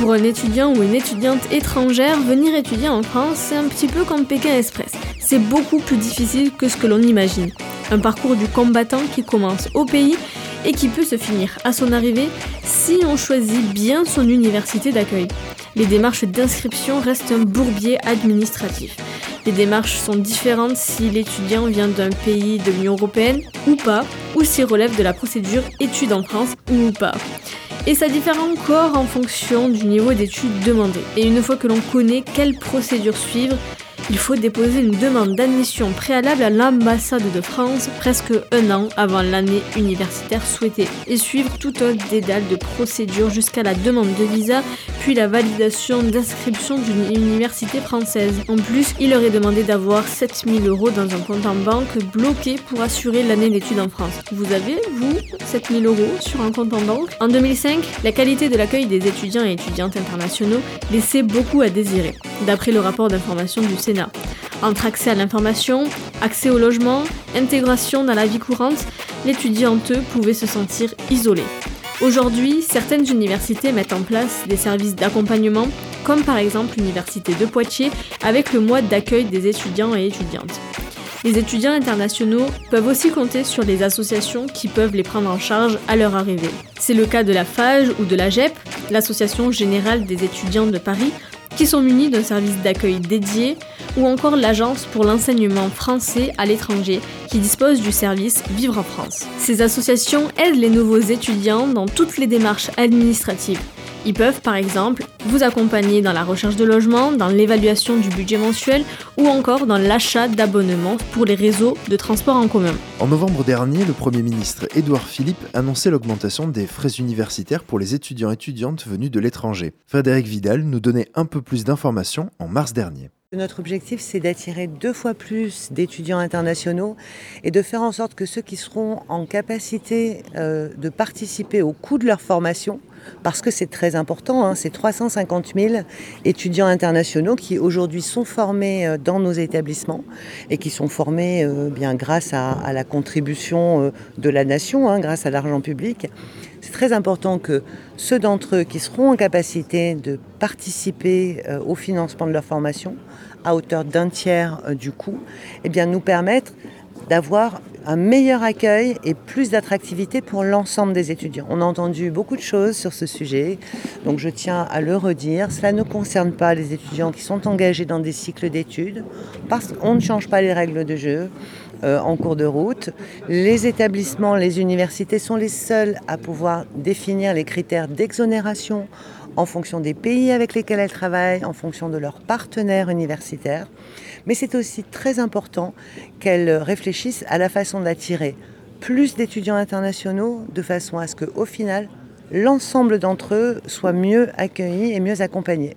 Pour un étudiant ou une étudiante étrangère, venir étudier en France, c'est un petit peu comme Pékin Express. C'est beaucoup plus difficile que ce que l'on imagine. Un parcours du combattant qui commence au pays et qui peut se finir à son arrivée si on choisit bien son université d'accueil. Les démarches d'inscription restent un bourbier administratif. Les démarches sont différentes si l'étudiant vient d'un pays de l'Union européenne ou pas, ou s'il relève de la procédure études en France ou pas. Et ça diffère encore en fonction du niveau d'études demandé. Et une fois que l'on connaît quelle procédure suivre, il faut déposer une demande d'admission préalable à l'ambassade de France presque un an avant l'année universitaire souhaitée et suivre tout un dédale de procédures jusqu'à la demande de visa puis la validation d'inscription d'une université française. En plus, il leur est demandé d'avoir 7000 euros dans un compte en banque bloqué pour assurer l'année d'études en France. Vous avez, vous, 7000 euros sur un compte en banque? En 2005, la qualité de l'accueil des étudiants et étudiantes internationaux laissait beaucoup à désirer, d'après le rapport d'information du Sénat. Entre accès à l'information, accès au logement, intégration dans la vie courante, l'étudiante pouvait se sentir isolée. Aujourd'hui, certaines universités mettent en place des services d'accompagnement, comme par exemple l'Université de Poitiers, avec le mois d'accueil des étudiants et étudiantes. Les étudiants internationaux peuvent aussi compter sur les associations qui peuvent les prendre en charge à leur arrivée. C'est le cas de la FAGE ou de la GEP, l'Association générale des étudiants de Paris, qui sont munis d'un service d'accueil dédié, ou encore l'Agence pour l'enseignement français à l'étranger, qui dispose du service Vivre en France. Ces associations aident les nouveaux étudiants dans toutes les démarches administratives. Ils peuvent par exemple vous accompagner dans la recherche de logement, dans l'évaluation du budget mensuel ou encore dans l'achat d'abonnements pour les réseaux de transport en commun. En novembre dernier, le Premier ministre Édouard Philippe annonçait l'augmentation des frais universitaires pour les étudiants et étudiantes venus de l'étranger. Frédéric Vidal nous donnait un peu plus d'informations en mars dernier. Notre objectif, c'est d'attirer deux fois plus d'étudiants internationaux et de faire en sorte que ceux qui seront en capacité euh, de participer au coût de leur formation, parce que c'est très important, hein, c'est 350 000 étudiants internationaux qui aujourd'hui sont formés euh, dans nos établissements et qui sont formés euh, bien grâce à, la contribution de la nation, hein, grâce à l'argent public. C'est très important que ceux d'entre eux qui seront en capacité de participer au financement de leur formation à hauteur d'un tiers euh, du coût, eh nous permettre d'avoir un meilleur accueil et plus d'attractivité pour l'ensemble des étudiants. On a entendu beaucoup de choses sur ce sujet, donc je tiens à le redire. Cela ne concerne pas les étudiants qui sont engagés dans des cycles d'études, parce qu'on ne change pas les règles de jeu. Euh, en cours de route. Les établissements, les universités sont les seuls à pouvoir définir les critères d'exonération en fonction des pays avec lesquels elles travaillent, en fonction de leurs partenaires universitaires. Mais c'est aussi très important qu'elles réfléchissent à la façon d'attirer plus d'étudiants internationaux de façon à ce qu'au final, l'ensemble d'entre eux soient mieux accueillis et mieux accompagnés.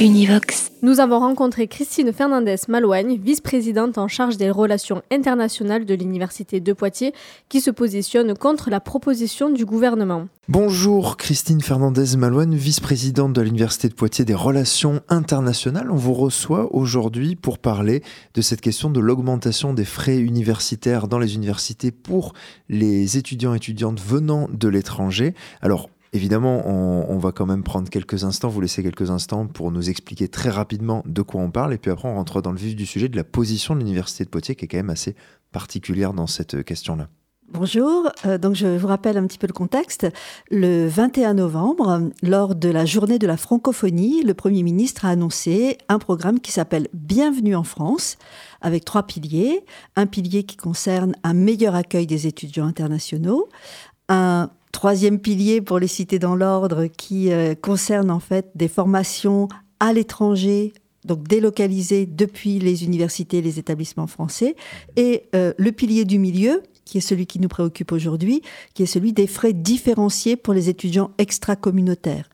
Univox. Nous avons rencontré Christine Fernandez-Malouagne, vice-présidente en charge des relations internationales de l'Université de Poitiers, qui se positionne contre la proposition du gouvernement. Bonjour Christine Fernandez-Malouagne, vice-présidente de l'Université de Poitiers des relations internationales. On vous reçoit aujourd'hui pour parler de cette question de l'augmentation des frais universitaires dans les universités pour les étudiants et étudiantes venant de l'étranger. Alors, Évidemment, on, va quand même prendre quelques instants, vous laisser quelques instants pour nous expliquer très rapidement de quoi on parle, et puis après on rentre dans le vif du sujet de la position de l'Université de Poitiers, qui est quand même assez particulière dans cette question-là. Bonjour, euh, donc je vous rappelle un petit peu le contexte. Le 21 novembre, lors de la journée de la francophonie, le Premier ministre a annoncé un programme qui s'appelle Bienvenue en France, avec trois piliers. Un pilier qui concerne un meilleur accueil des étudiants internationaux, un troisième pilier pour les citer dans l'ordre qui euh, concerne en fait des formations à l'étranger donc délocalisées depuis les universités et les établissements français, et euh, le pilier du milieu, qui est celui qui nous préoccupe aujourd'hui, qui est celui des frais différenciés pour les étudiants extra-communautaires.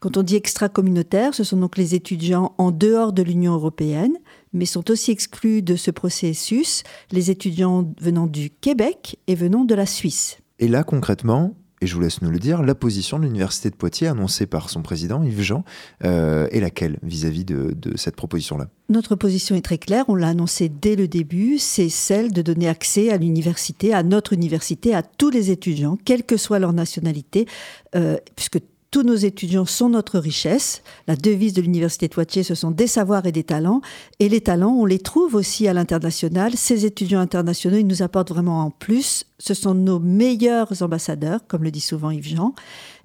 Quand on dit extra-communautaire, ce sont donc les étudiants en dehors de l'Union européenne, mais sont aussi exclus de ce processus les étudiants venant du Québec et venant de la Suisse. Et là, concrètement, et je vous laisse nous le dire, la position de l'Université de Poitiers annoncée par son président Yves Jean euh, est laquelle vis-à-vis de, cette proposition-là? Notre position est très claire, on l'a annoncé dès le début, c'est celle de donner accès à l'université, à notre université, à tous les étudiants, quelle que soit leur nationalité, euh, puisque tous nos étudiants sont notre richesse. La devise de l'Université de Poitiers, ce sont des savoirs et des talents. Et les talents, on les trouve aussi à l'international. Ces étudiants internationaux, ils nous apportent vraiment en plus. Ce sont nos meilleurs ambassadeurs, comme le dit souvent Yves Jean.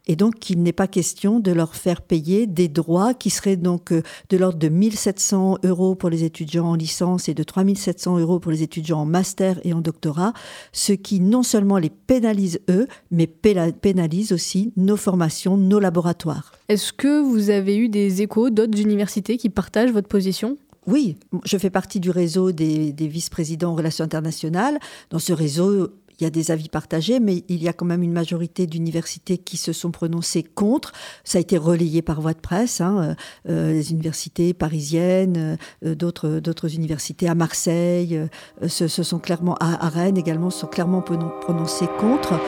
Et donc, il n'est pas question de leur faire payer des droits qui seraient donc euh, de l'ordre de 1700 euros pour les étudiants en licence et de 3700 euros pour les étudiants en master et en doctorat, ce qui non seulement les pénalise eux, mais pénalise aussi nos formations, nos laboratoires. Est-ce que vous avez eu des échos d'autres universités qui partagent votre position? Oui, je fais partie du réseau des, des vice-présidents en relations internationales. Dans ce réseau, il y a des avis partagés, mais il y a quand même une majorité d'universités qui se sont prononcées contre. Ça a été relayé par voie de presse, hein, euh, euh les universités parisiennes, euh, d'autres, universités à Marseille, euh, se, se, sont clairement, à, à, Rennes également, se sont clairement prononcées contre.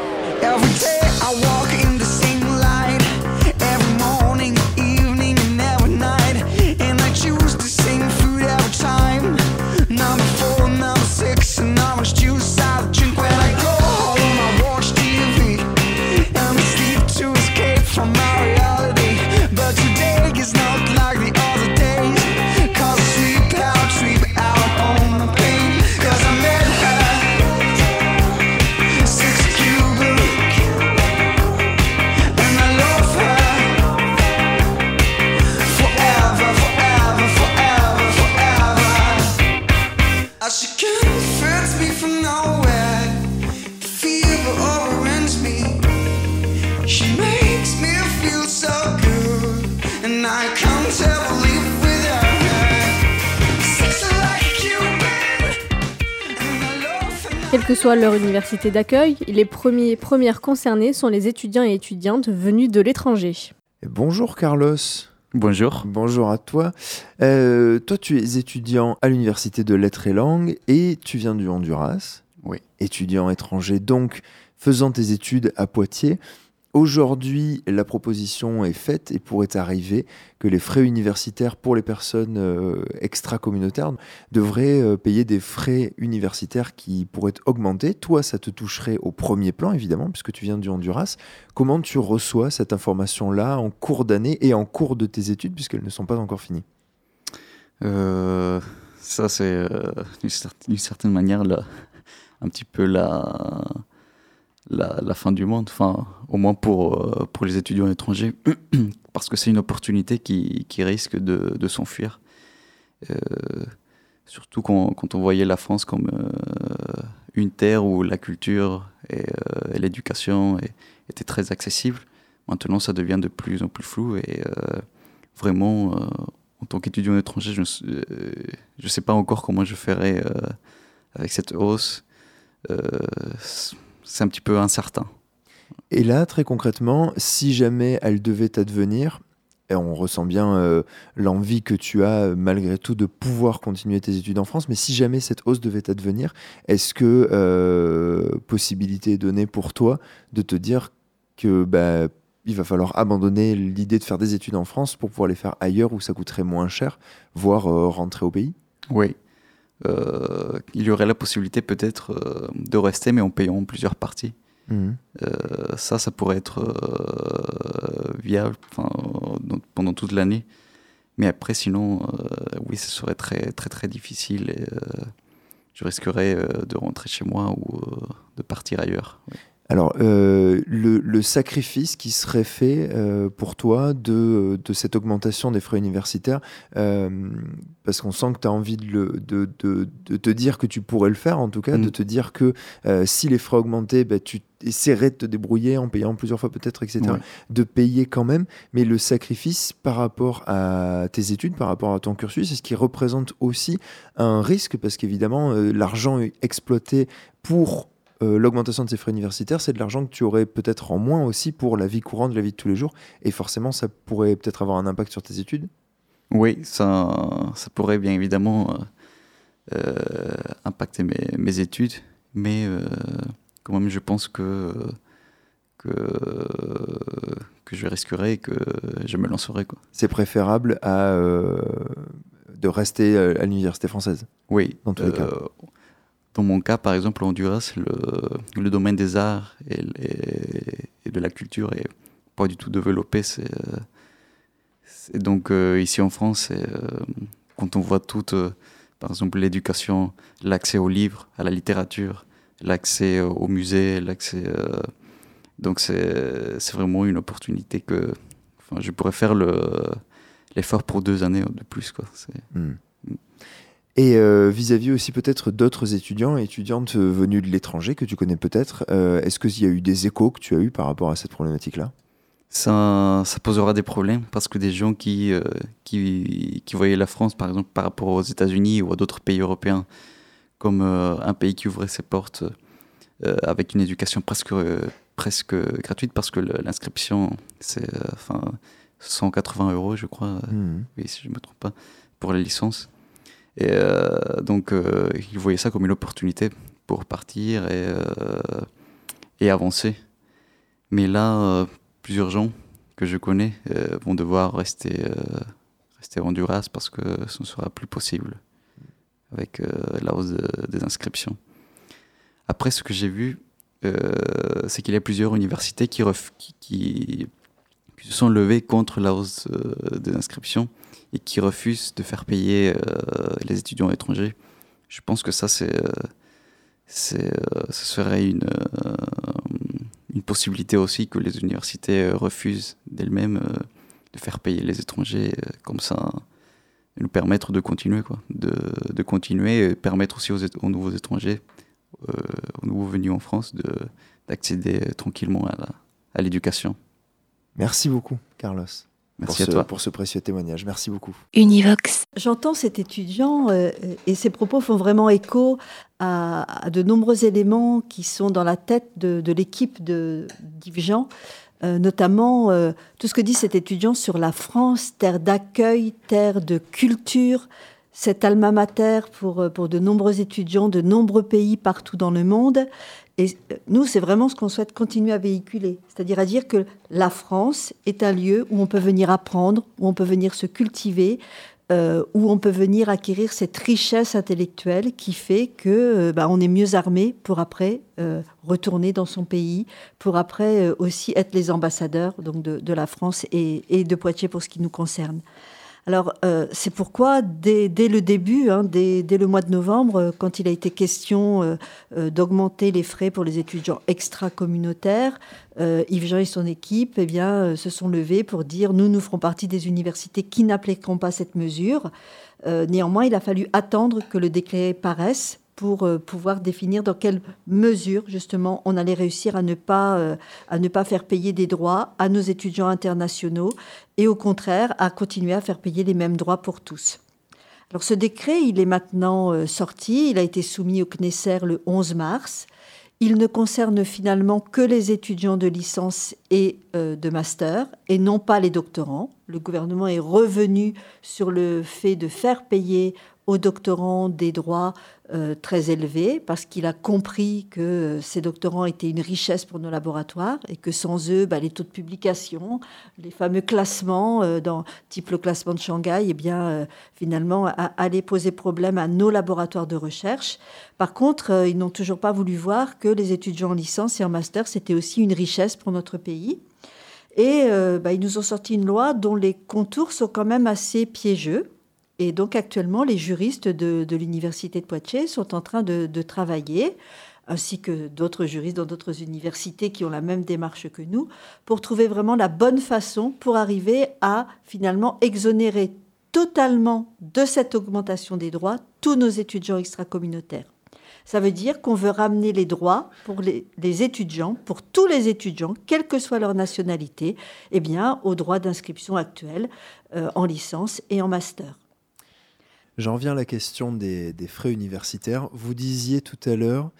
Soit leur université d'accueil, les premiers, premières concernées sont les étudiants et étudiantes venus de l'étranger. Bonjour Carlos. Bonjour. Bonjour à toi. Euh, toi, tu es étudiant à l'Université de Lettres et Langues et tu viens du Honduras. Oui. Étudiant étranger, donc faisant tes études à Poitiers. Aujourd'hui, la proposition est faite et pourrait arriver que les frais universitaires pour les personnes euh, extra-communautaires devraient euh, payer des frais universitaires qui pourraient augmenter. Toi, ça te toucherait au premier plan, évidemment, puisque tu viens du Honduras. Comment tu reçois cette information-là en cours d'année et en cours de tes études, puisqu'elles ne sont pas encore finies? Euh, Ça, c'est d'une certaine manière un petit peu la la, fin du monde, enfin, au moins pour, euh, pour les étudiants étrangers, parce que c'est une opportunité qui, qui risque de, de s'enfuir. Euh, surtout quand, quand, on voyait la France comme euh, une terre où la culture et, et l'éducation étaient très accessibles. Maintenant, ça devient de plus en plus flou et vraiment, en tant qu'étudiant étranger, je ne sais pas encore comment je ferai avec cette hausse c'est un petit peu incertain. Et là, très concrètement, si jamais elle devait advenir, et on ressent bien euh, l'envie que tu as malgré tout de pouvoir continuer tes études en France, mais si jamais cette hausse devait advenir, est-ce que euh, possibilité est donnée pour toi de te dire que bah, il va falloir abandonner l'idée de faire des études en France pour pouvoir les faire ailleurs où ça coûterait moins cher, voire euh, rentrer au pays? Oui, euh, il y aurait la possibilité peut-être euh, de rester, mais en payant plusieurs parties. Mhm. Euh, ça, ça pourrait être viable pendant toute l'année. Mais après, sinon, oui, ce serait très, très, très difficile et je risquerais de rentrer chez moi ou de partir ailleurs. Alors, euh, le, le, sacrifice qui serait fait euh, pour toi de, de, cette augmentation des frais universitaires, euh, parce qu'on sent que tu as envie de, le, de, te dire que tu pourrais le faire, en tout cas, de mm. te dire que si les frais augmentaient, bah, tu essaierais de te débrouiller en payant plusieurs fois peut-être, etc., ouais. de payer quand même, mais le sacrifice par rapport à tes études, par rapport à ton cursus, c'est ce qui représente aussi un risque, parce qu'évidemment, l'argent exploité pour euh, l'augmentation de ces frais universitaires, c'est de l'argent que tu aurais peut-être en moins aussi pour la vie courante, la vie de tous les jours. Et forcément, ça pourrait peut-être avoir un impact sur tes études Oui, ça, ça pourrait bien évidemment euh, impacter mes, mes, études. Mais quand même, je pense que, que, que je risquerai et que je me lancerai. C'est préférable à de rester à l'université française Oui. Dans tous les cas dans mon cas, par exemple, Honduras, le, le domaine des arts et, de la culture est pas du tout développé. C'est, donc euh, ici en France, euh, quand on voit tout, euh, par exemple l'éducation, l'accès aux livres, à la littérature, l'accès aux musées, l'accès, donc c'est, c'est vraiment une opportunité que, je pourrais faire le, l'effort pour deux années de plus, quoi. Hmm. Et euh, vis-à-vis aussi peut-être d'autres étudiants et étudiantes venus de l'étranger que tu connais peut-être, euh, est-ce qu'il y a eu des échos que tu as eu par rapport à cette problématique-là? Ça, ça posera des problèmes parce que des gens qui, euh, qui, qui, voyaient la France, par exemple, par rapport aux États-Unis ou à d'autres pays européens, comme un pays qui ouvrait ses portes avec une éducation presque, presque gratuite parce que l'inscription, c'est enfin 180 euros, je crois, mmh. oui, si je ne me trompe pas, pour la licence. Et euh, donc, euh, ils voyaient ça comme une opportunité pour partir et, euh, et avancer. Mais là, plusieurs gens que je connais vont devoir rester, rester en Honduras parce que ce ne sera plus possible avec la hausse des inscriptions. Après, ce que j'ai vu, c'est qu'il y a plusieurs universités qui, se sont levées contre la hausse des inscriptions et qui refusent de faire payer euh, les étudiants étrangers. Je pense que ça, c'est, euh, c'est, euh, ce serait une, une possibilité aussi que les universités refusent d'elles-mêmes de faire payer les étrangers, comme ça, nous permettre de continuer, quoi, de, de continuer et permettre aussi aux, aux nouveaux étrangers, aux nouveaux venus en France, de, d'accéder tranquillement à l'éducation. Merci beaucoup, Carlos. Merci pour, à toi. pour ce précieux témoignage. Merci beaucoup. Univox. J'entends cet étudiant euh, et ses propos font vraiment écho à, à, de nombreux éléments qui sont dans la tête de, de l'équipe de d'Yves Jean. Euh, notamment euh, tout ce que dit cet étudiant sur la France, terre d'accueil, terre de culture, cet alma mater pour, pour de nombreux étudiants de nombreux pays partout dans le monde. Et nous, c'est vraiment ce qu'on souhaite continuer à véhiculer, c'est-à-dire à dire que la France est un lieu où on peut venir apprendre, où on peut venir se cultiver, euh, où on peut venir acquérir cette richesse intellectuelle qui fait que euh, bah, on est mieux armé pour après euh, retourner dans son pays, pour après euh, aussi être les ambassadeurs donc de, de la France et, et, de Poitiers pour ce qui nous concerne. Alors, euh, c'est pourquoi, dès, le début, hein, dès, le mois de novembre, euh, quand il a été question euh, d'augmenter les frais pour les étudiants extra-communautaires, Yves Jean et son équipe eh bien, se sont levés pour dire nous, nous ferons partie des universités qui n'appliqueront pas cette mesure. néanmoins, il a fallu attendre que le décret paraisse pour euh, pouvoir définir dans quelle mesure justement on allait réussir à ne pas euh, à ne pas faire payer des droits à nos étudiants internationaux et au contraire à continuer à faire payer les mêmes droits pour tous. Alors ce décret, il est maintenant euh, sorti, il a été soumis au Knesser le 11 mars. Il ne concerne finalement que les étudiants de licence et de master et non pas les doctorants. Le gouvernement est revenu sur le fait de faire payer aux doctorants des droits euh, très élevés parce qu'il a compris que ces doctorants étaient une richesse pour nos laboratoires et que sans eux, bah, les taux de publication, les fameux classements, euh, dans, type le classement de Shanghai, eh bien, euh, finalement, allaient poser problème à nos laboratoires de recherche. Par contre, ils n'ont toujours pas voulu voir que les étudiants en licence et en master, c'était aussi une richesse pour notre pays. Et bah, ils nous ont sorti une loi dont les contours sont quand même assez piégeux. Et donc actuellement, les juristes de, l'Université de Poitiers sont en train de, travailler, ainsi que d'autres juristes dans d'autres universités qui ont la même démarche que nous, pour trouver vraiment la bonne façon pour arriver à finalement exonérer totalement de cette augmentation des droits tous nos étudiants extracommunautaires. Ça veut dire qu'on veut ramener les droits pour les, les, étudiants, pour tous les étudiants, quelle que soit leur nationalité, eh bien, aux droits d'inscription actuels euh, en licence et en master. J'en viens à la question des, frais universitaires. Vous disiez tout à l'heure,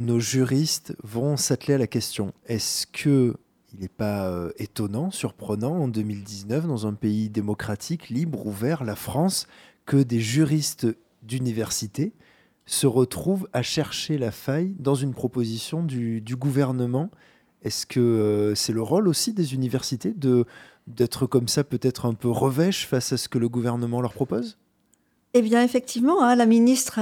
nos juristes vont s'atteler à la question. Est-ce que il n'est pas euh, étonnant, surprenant en 2019, dans un pays démocratique, libre, ouvert, la France, que des juristes d'université se retrouvent à chercher la faille dans une proposition du, gouvernement? Est-ce que euh, c'est le rôle aussi des universités de d'être comme ça peut-être un peu revêche face à ce que le gouvernement leur propose? Eh bien, effectivement, hein, la ministre,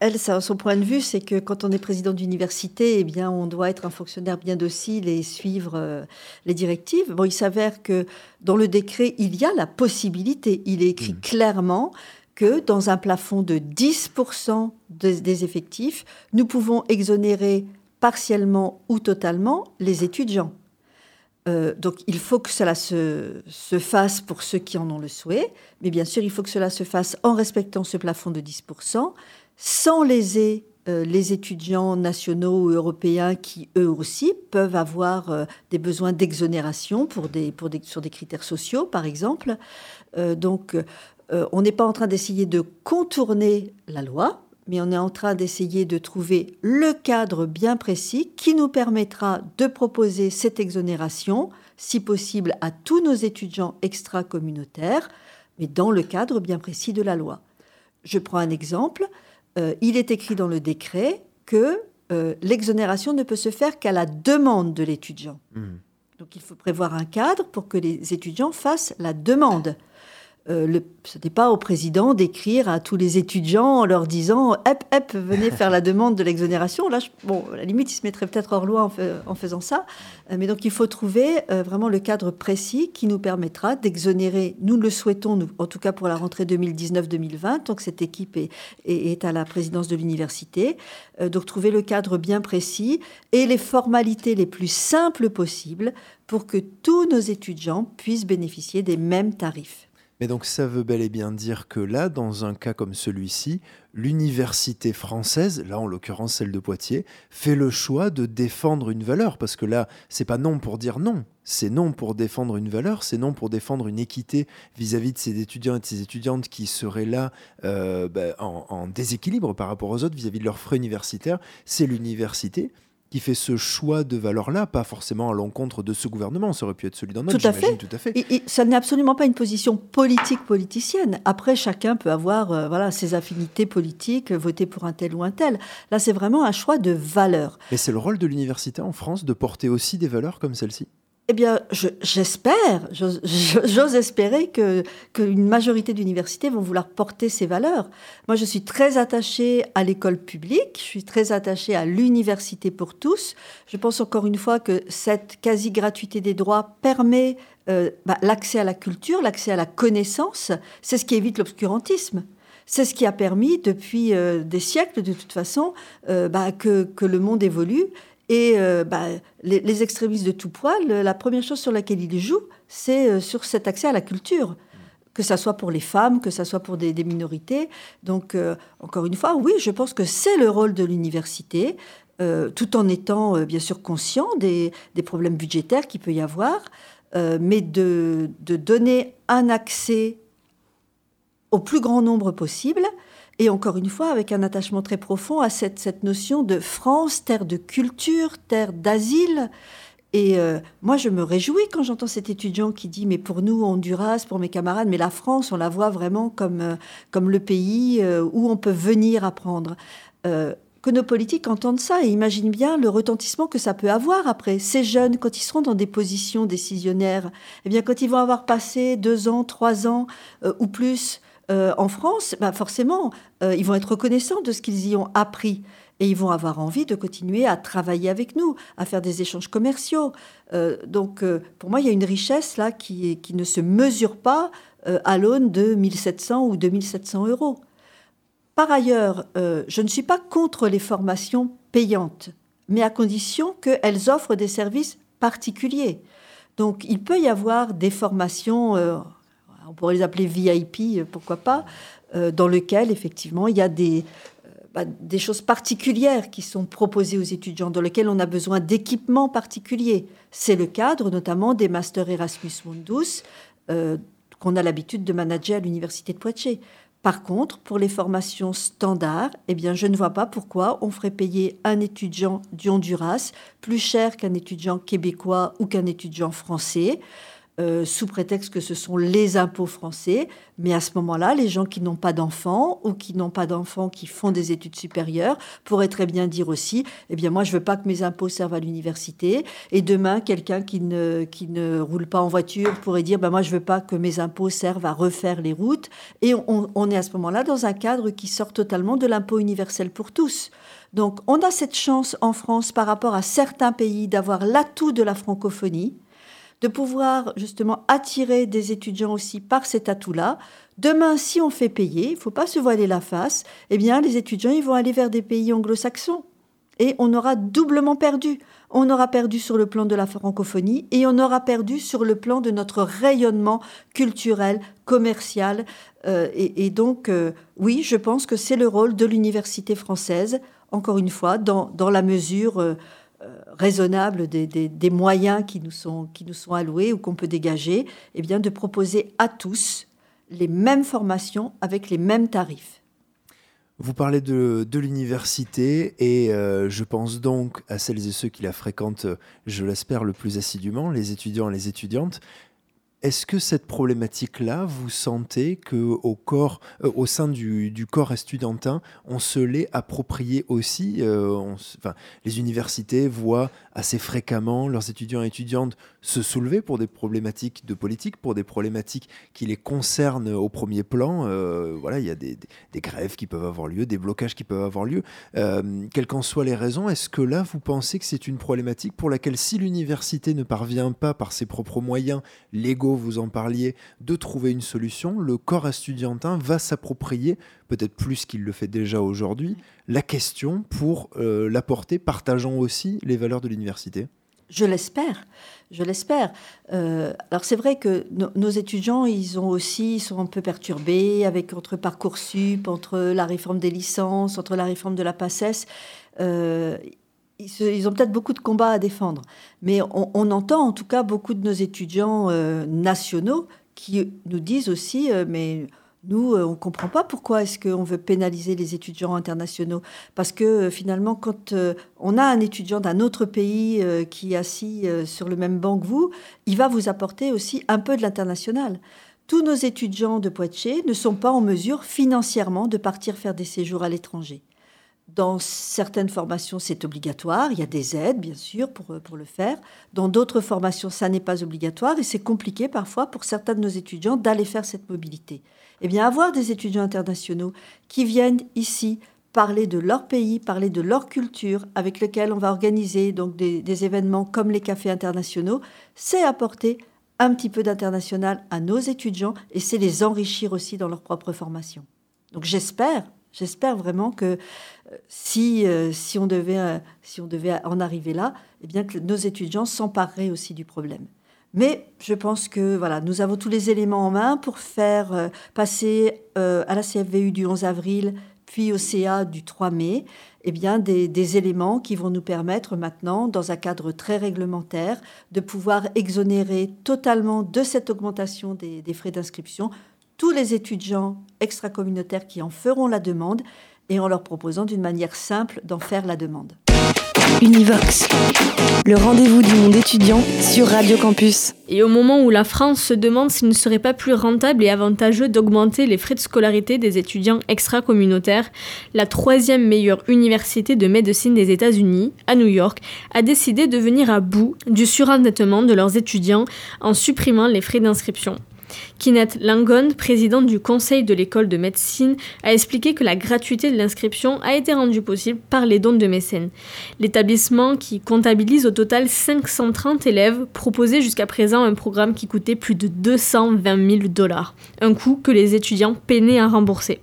elle, son point de vue, c'est que quand on est président d'université, eh bien, on doit être un fonctionnaire bien docile et suivre euh, les directives. Bon, il s'avère que dans le décret, il y a la possibilité, il est écrit mmh. clairement que dans un plafond de 10% des effectifs, nous pouvons exonérer partiellement ou totalement les étudiants. Euh, donc il faut que cela se, fasse pour ceux qui en ont le souhait, mais bien sûr il faut que cela se fasse en respectant ce plafond de 10%, sans léser euh, les étudiants nationaux ou européens qui eux aussi peuvent avoir euh, des besoins d'exonération pour sur des critères sociaux par exemple. donc on n'est pas en train d'essayer de contourner la loi, mais on est en train d'essayer de trouver le cadre bien précis qui nous permettra de proposer cette exonération, si possible, à tous nos étudiants extra-communautaires, mais dans le cadre bien précis de la loi. Je prends un exemple. Euh, il est écrit dans le décret que euh, l'exonération ne peut se faire qu'à la demande de l'étudiant. Mmh. Donc il faut prévoir un cadre pour que les étudiants fassent la demande. Euh, ce n'est pas au président d'écrire à tous les étudiants en leur disant hep, hep, venez faire la demande de l'exonération. Là, bon, à la limite, il se mettrait peut-être hors loi en, faisant ça. Euh, mais donc, il faut trouver euh, vraiment le cadre précis qui nous permettra d'exonérer. Nous le souhaitons, en tout cas pour la rentrée 2019-2020, tant que cette équipe est, est, à la présidence de l'université. donc, trouver le cadre bien précis et les formalités les plus simples possibles pour que tous nos étudiants puissent bénéficier des mêmes tarifs. Mais donc ça veut bel et bien dire que là, dans un cas comme celui-ci, l'université française, là en l'occurrence celle de Poitiers, fait le choix de défendre une valeur. Parce que là, c'est pas non pour dire non, c'est non pour défendre une valeur, c'est non pour défendre une équité vis-à-vis de ces étudiants et de ces étudiantes qui seraient là euh, ben, en, en, déséquilibre par rapport aux autres vis-à-vis de leurs frais universitaires. C'est l'université qui fait ce choix de valeur-là, pas forcément à l'encontre de ce gouvernement. Ça aurait pu être celui d'un autre, tout à fait. Tout à fait. Et, ça n'est absolument pas une position politique politicienne. Après, chacun peut avoir euh, voilà ses affinités politiques, voter pour un tel ou un tel. Là, c'est vraiment un choix de valeur. Et c'est le rôle de l'université en France de porter aussi des valeurs comme celle-ci? Eh bien, j'espère, j'ose espérer que qu'une majorité d'universités vont vouloir porter ces valeurs. Moi, je suis très attachée à l'école publique, je suis très attachée à l'université pour tous. Je pense encore une fois que cette quasi-gratuité des droits permet euh, bah, l'accès à la culture, l'accès à la connaissance. C'est ce qui évite l'obscurantisme. C'est ce qui a permis, depuis euh, des siècles de toute façon, euh, bah, que, que le monde évolue et euh, bah, les, extrémistes de tout poil, la première chose sur laquelle ils jouent, c'est euh, sur cet accès à la culture. Que ça soit pour les femmes, que ça soit pour des, minorités. Donc, euh, encore une fois, oui, je pense que c'est le rôle de l'université, tout en étant bien sûr conscient des, problèmes budgétaires qu'il peut y avoir, mais de donner un accès au plus grand nombre possible et encore une fois, avec un attachement très profond à cette, cette notion de France, terre de culture, terre d'asile. Et euh, moi, je me réjouis quand j'entends cet étudiant qui dit, mais pour nous, Honduras, pour mes camarades, mais la France, on la voit vraiment comme, euh, comme le pays euh, où on peut venir apprendre. que nos politiques entendent ça et imaginent bien le retentissement que ça peut avoir après. Ces jeunes, quand ils seront dans des positions décisionnaires, eh bien, quand ils vont avoir passé deux ans, trois ans ou plus euh, en France, bah forcément, euh, ils vont être reconnaissants de ce qu'ils y ont appris. Et ils vont avoir envie de continuer à travailler avec nous, à faire des échanges commerciaux. Euh, donc, pour moi, il y a une richesse là qui, qui ne se mesure pas à l'aune de 1700 ou 2700 euros. Par ailleurs, je ne suis pas contre les formations payantes, mais à condition qu'elles offrent des services particuliers. Donc, il peut y avoir des formations on pourrait les appeler VIP, euh, pourquoi pas, euh, dans lequel effectivement il y a des, euh, bah, des choses particulières qui sont proposées aux étudiants, dans lesquelles on a besoin d'équipements particuliers. C'est le cadre notamment des masters Erasmus Mundus qu'on a l'habitude de manager à l'université de Poitiers. Par contre, pour les formations standards, eh bien, je ne vois pas pourquoi on ferait payer un étudiant du Honduras plus cher qu'un étudiant québécois ou qu'un étudiant français. Euh, sous prétexte que ce sont les impôts français. Mais à ce moment-là, les gens qui n'ont pas d'enfants ou qui n'ont pas d'enfants qui font des études supérieures pourraient très bien dire aussi, eh bien moi je veux pas que mes impôts servent à l'université. Et demain, quelqu'un qui ne, qui ne roule pas en voiture pourrait dire, ben moi je veux pas que mes impôts servent à refaire les routes. Et on est à ce moment-là dans un cadre qui sort totalement de l'impôt universel pour tous. Donc on a cette chance en France par rapport à certains pays d'avoir l'atout de la francophonie de pouvoir justement attirer des étudiants aussi par cet atout-là. Demain, si on fait payer, il ne faut pas se voiler la face, eh bien, les étudiants, ils vont aller vers des pays anglo-saxons. Et on aura doublement perdu. On aura perdu sur le plan de la francophonie et on aura perdu sur le plan de notre rayonnement culturel, commercial. Euh, et, donc, euh, oui, je pense que c'est le rôle de l'université française, encore une fois, dans, la mesure... Euh, raisonnable des, moyens qui nous, sont, qui nous sont alloués ou qu'on peut dégager, eh bien de proposer à tous les mêmes formations avec les mêmes tarifs. Vous parlez de, l'université et euh, je pense donc à celles et ceux qui la fréquentent, je l'espère, le plus assidûment, les étudiants et les étudiantes. Est-ce que cette problématique-là, vous sentez que au corps, euh, au sein du, corps estudiantin, on se l'est approprié aussi euh, Les universités voient assez fréquemment leurs étudiants et étudiantes se soulever pour des problématiques de politique, pour des problématiques qui les concernent au premier plan. Euh, voilà, il y a des, grèves qui peuvent avoir lieu, des blocages qui peuvent avoir lieu. quelles qu'en soient les raisons, est-ce que là, vous pensez que c'est une problématique pour laquelle, si l'université ne parvient pas par ses propres moyens légaux, vous en parliez, de trouver une solution, le corps estudiantin va s'approprier, peut-être plus qu'il le fait déjà aujourd'hui, la question pour euh, l'apporter, partageant aussi les valeurs de l'université je l'espère, je l'espère. Euh, alors c'est vrai que nos étudiants, ils ont aussi, sont un peu perturbés avec entre parcoursup, entre la réforme des licences, entre la réforme de la Passes. Euh, ils, ont peut-être beaucoup de combats à défendre. Mais on, entend en tout cas beaucoup de nos étudiants euh, nationaux qui nous disent aussi, mais nous, euh, on ne comprend pas pourquoi est-ce qu'on veut pénaliser les étudiants internationaux. Parce que finalement, quand on a un étudiant d'un autre pays qui est assis sur le même banc que vous, il va vous apporter aussi un peu de l'international. Tous nos étudiants de Poitiers ne sont pas en mesure financièrement de partir faire des séjours à l'étranger. Dans certaines formations, c'est obligatoire. Il y a des aides, bien sûr, pour, pour le faire. Dans d'autres formations, ça n'est pas obligatoire et c'est compliqué parfois pour certains de nos étudiants d'aller faire cette mobilité. Eh bien, avoir des étudiants internationaux qui viennent ici parler de leur pays, parler de leur culture, avec lesquels on va organiser donc des, des événements comme les cafés internationaux, c'est apporter un petit peu d'international à nos étudiants et c'est les enrichir aussi dans leur propre formation. Donc j'espère J'espère vraiment que euh, si, euh, si, on devait, euh, si on devait en arriver là, eh bien que nos étudiants s'empareraient aussi du problème. Mais je pense que voilà, nous avons tous les éléments en main pour faire passer à la CFVU du 11 avril, puis au CA du 3 mai, eh bien des, des, éléments qui vont nous permettre maintenant, dans un cadre très réglementaire, de pouvoir exonérer totalement de cette augmentation des, des frais d'inscription tous les étudiants extracommunautaires qui en feront la demande et en leur proposant d'une manière simple d'en faire la demande. Univox, le rendez-vous du monde étudiant sur Radio Campus. Et au moment où la France se demande s'il ne serait pas plus rentable et avantageux d'augmenter les frais de scolarité des étudiants extra-communautaires, la troisième meilleure université de médecine des États-Unis, à New York, a décidé de venir à bout du surendettement de leurs étudiants en supprimant les frais d'inscription. Kinette Langon, présidente du conseil de l'école de médecine, a expliqué que la gratuité de l'inscription a été rendue possible par les dons de mécènes. L'établissement, qui comptabilise au total 530 élèves, proposait jusqu'à présent un programme qui coûtait plus de 220 000 dollars, un coût que les étudiants peinaient à rembourser.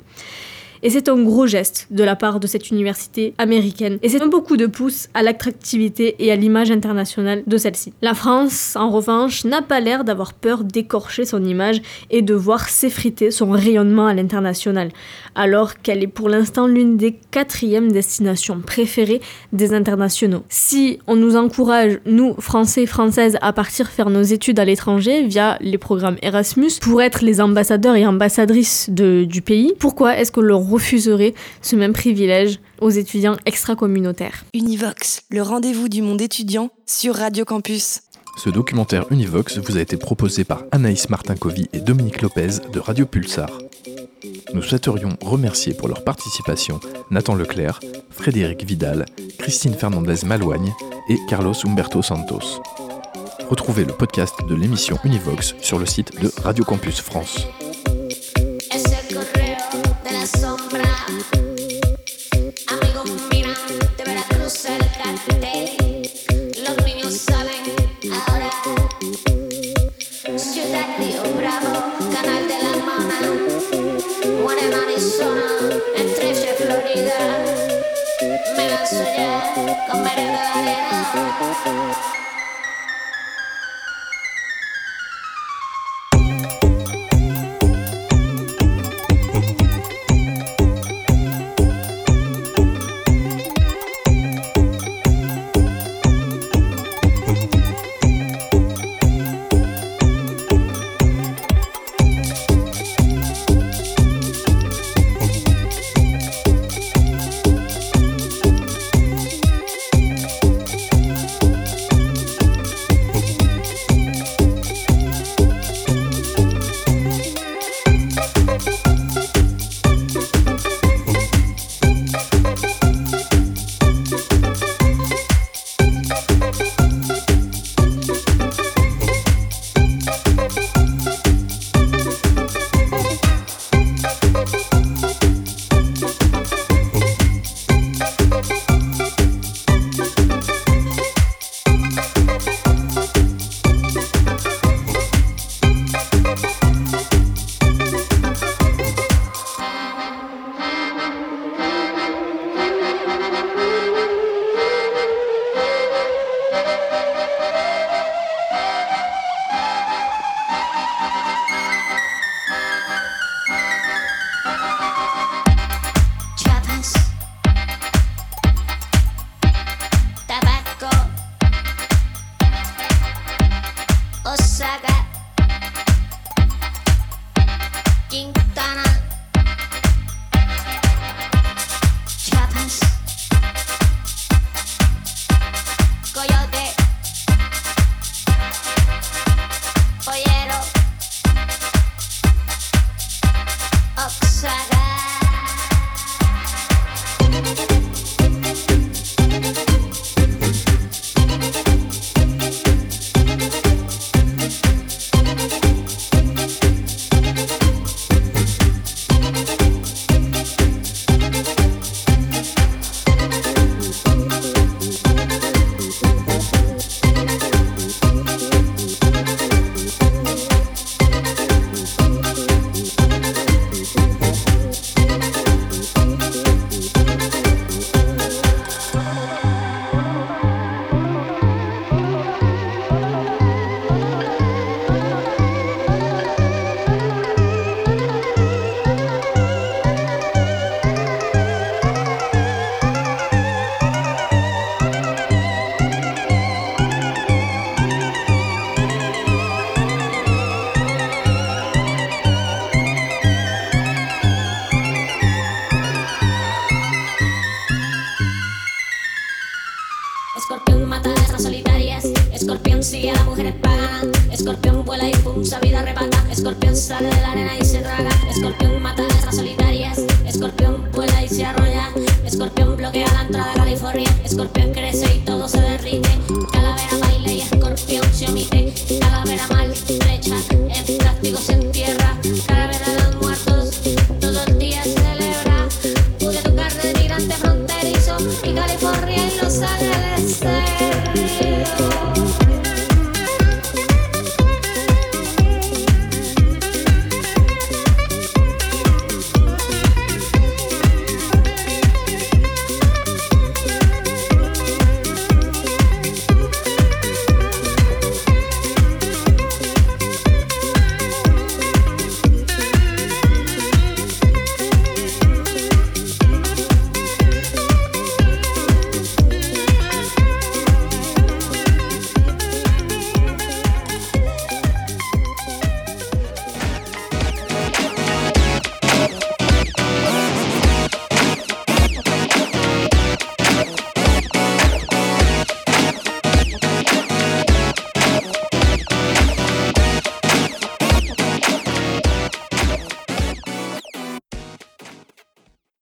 Et c'est un gros geste de la part de cette université américaine. Et c'est un beaucoup de pouce à l'attractivité et à l'image internationale de celle-ci. La France, en revanche, n'a pas l'air d'avoir peur d'écorcher son image et de voir s'effriter son rayonnement à l'international. alors qu'elle est pour l'instant l'une des quatrièmes destinations préférées des internationaux. Si on nous encourage, nous, Français et Françaises, à partir faire nos études à l'étranger via les programmes Erasmus pour être les ambassadeurs et ambassadrices du pays, pourquoi est-ce qu'on leur refuserait ce même privilège aux étudiants extra-communautaires Univox, le rendez-vous du monde étudiant sur Radio Campus. Ce documentaire Univox vous a été proposé par Anaïs Martinkovi et Dominique Lopez de Radio Pulsar. Nous souhaiterions remercier pour leur participation Nathan Leclerc, Frédéric Vidal, Christine Fernandez Malouagne et Carlos Humberto Santos. Retrouvez le podcast de l'émission Univox sur le site de Radio Campus France. sombra. Amigos, mira, de Veracruz el cartel. Los niños saben ahora. Ciudad Río Bravo, Canal de la Mona. Juan en Arizona, entre Florida. Me lanzo ya con merengadera. Quintana.